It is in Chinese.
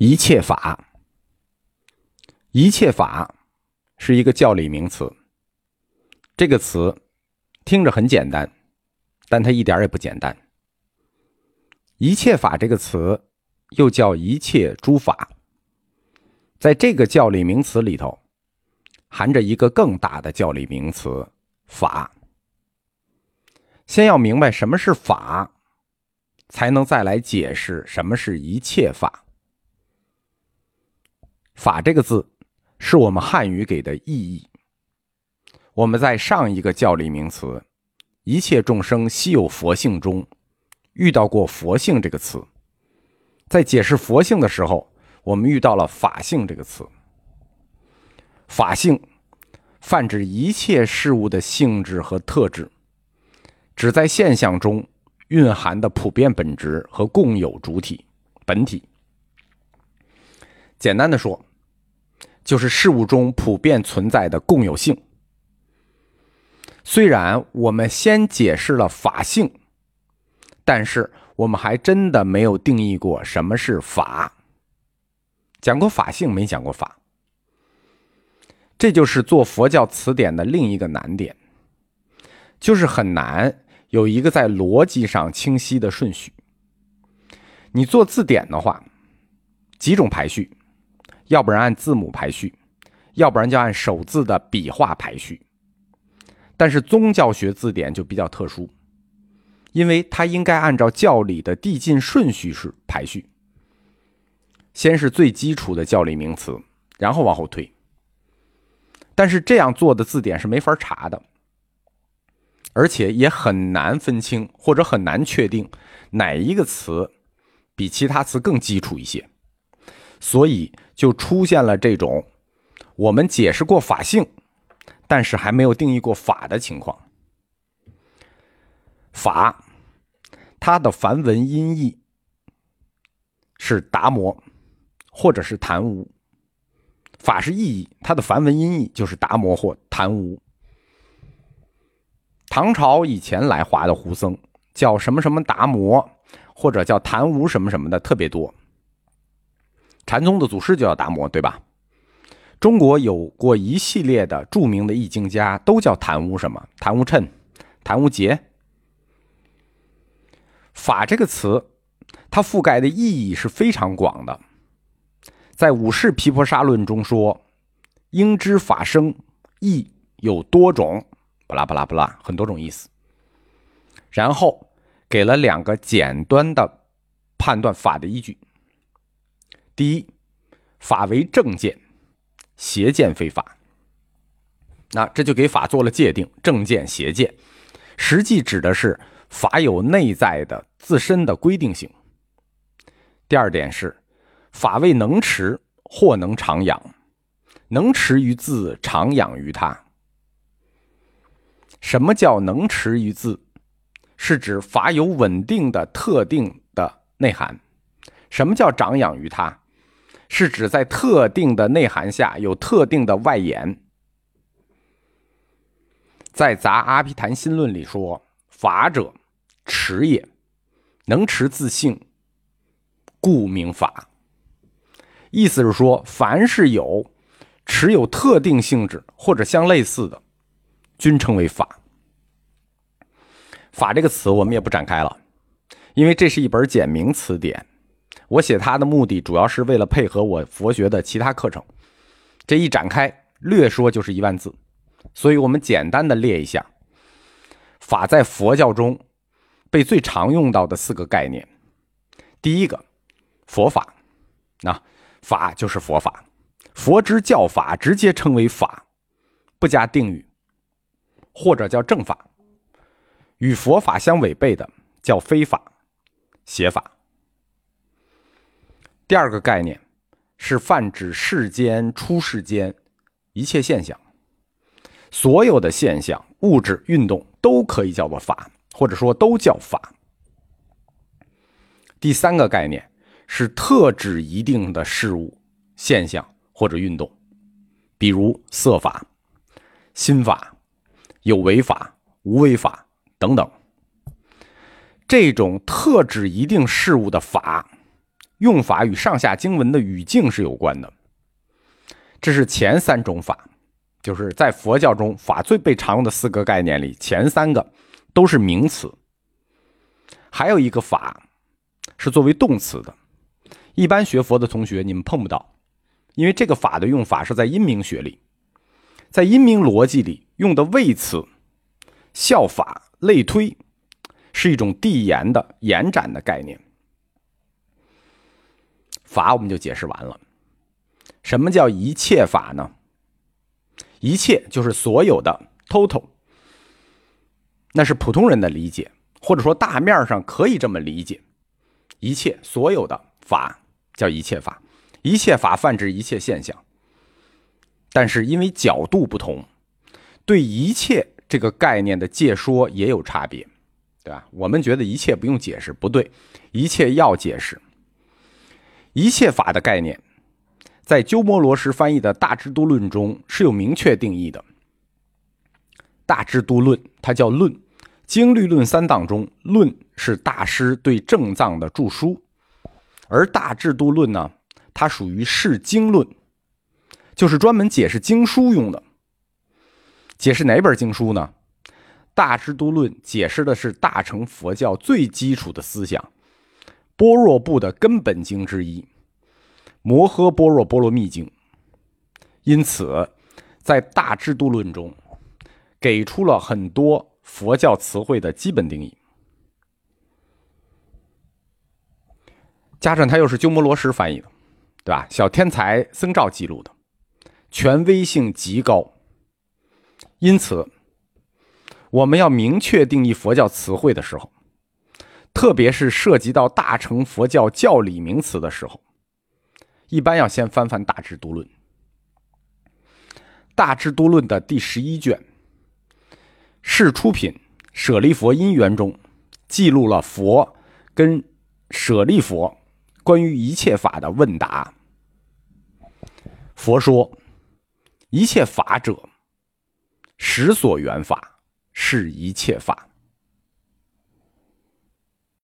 一切法，一切法是一个教理名词。这个词听着很简单，但它一点也不简单。一切法这个词又叫一切诸法，在这个教理名词里头，含着一个更大的教理名词——法。先要明白什么是法，才能再来解释什么是一切法。法这个字，是我们汉语给的意义。我们在上一个教理名词“一切众生悉有佛性”中遇到过“佛性”这个词，在解释佛性的时候，我们遇到了“法性”这个词。法性泛指一切事物的性质和特质，指在现象中蕴含的普遍本质和共有主体本体。简单的说，就是事物中普遍存在的共有性。虽然我们先解释了法性，但是我们还真的没有定义过什么是法。讲过法性，没讲过法。这就是做佛教词典的另一个难点，就是很难有一个在逻辑上清晰的顺序。你做字典的话，几种排序。要不然按字母排序，要不然就按首字的笔画排序。但是宗教学字典就比较特殊，因为它应该按照教理的递进顺序是排序，先是最基础的教理名词，然后往后推。但是这样做的字典是没法查的，而且也很难分清或者很难确定哪一个词比其他词更基础一些。所以就出现了这种我们解释过法性，但是还没有定义过法的情况。法，它的梵文音译是达摩，或者是昙无。法是意义，它的梵文音译就是达摩或昙无。唐朝以前来华的胡僧叫什么什么达摩，或者叫昙无什么什么的特别多。禅宗的祖师就叫达摩，对吧？中国有过一系列的著名的易经家，都叫昙无什么？昙无谶、昙无劫。法这个词，它覆盖的意义是非常广的。在《五世毗婆沙论》中说：“应知法生，意有多种，不拉不拉不拉，很多种意思。”然后给了两个简单的判断法的依据。第一，法为正见，邪见非法。那这就给法做了界定，正见、邪见，实际指的是法有内在的自身的规定性。第二点是，法为能持，或能长养，能持于自，长养于他。什么叫能持于自？是指法有稳定的特定的内涵。什么叫长养于他？是指在特定的内涵下有特定的外延。在《杂阿毗昙心论》里说：“法者，持也，能持自性，故名法。”意思是说，凡是有持有特定性质或者相类似的，均称为法。法这个词我们也不展开了，因为这是一本简明词典。我写它的目的主要是为了配合我佛学的其他课程，这一展开略说就是一万字，所以我们简单的列一下法在佛教中被最常用到的四个概念。第一个，佛法，那法就是佛法，佛之教法直接称为法，不加定语，或者叫正法，与佛法相违背的叫非法、邪法。第二个概念是泛指世间、出世间一切现象，所有的现象、物质、运动都可以叫做法，或者说都叫法。第三个概念是特指一定的事物、现象或者运动，比如色法、心法、有为法、无为法等等。这种特指一定事物的法。用法与上下经文的语境是有关的。这是前三种法，就是在佛教中法最被常用的四个概念里，前三个都是名词。还有一个法是作为动词的，一般学佛的同学你们碰不到，因为这个法的用法是在阴明学里，在阴明逻辑里用的谓词，效法、类推，是一种递延的延展的概念。法我们就解释完了。什么叫一切法呢？一切就是所有的 total，那是普通人的理解，或者说大面上可以这么理解。一切所有的法叫一切法，一切法泛指一切现象。但是因为角度不同，对一切这个概念的解说也有差别，对吧？我们觉得一切不用解释，不对，一切要解释。一切法的概念。在鸠摩罗什翻译的《大智度论》中是有明确定义的。《大智度论》它叫论，经律论三藏中，论是大师对正藏的注疏，而《大智度论》呢，它属于释经论，就是专门解释经书用的。解释哪本经书呢？《大智度论》解释的是大乘佛教最基础的思想，般若部的根本经之一。摩诃般若波罗蜜经，因此，在大智度论中，给出了很多佛教词汇的基本定义。加上他又是鸠摩罗什翻译的，对吧？小天才僧肇记录的，权威性极高。因此，我们要明确定义佛教词汇的时候，特别是涉及到大乘佛教教理名词的时候。一般要先翻翻《大智度论》，《大智度论》的第十一卷是出品舍利佛因缘中，记录了佛跟舍利佛关于一切法的问答。佛说：“一切法者，实所缘法，是一切法。”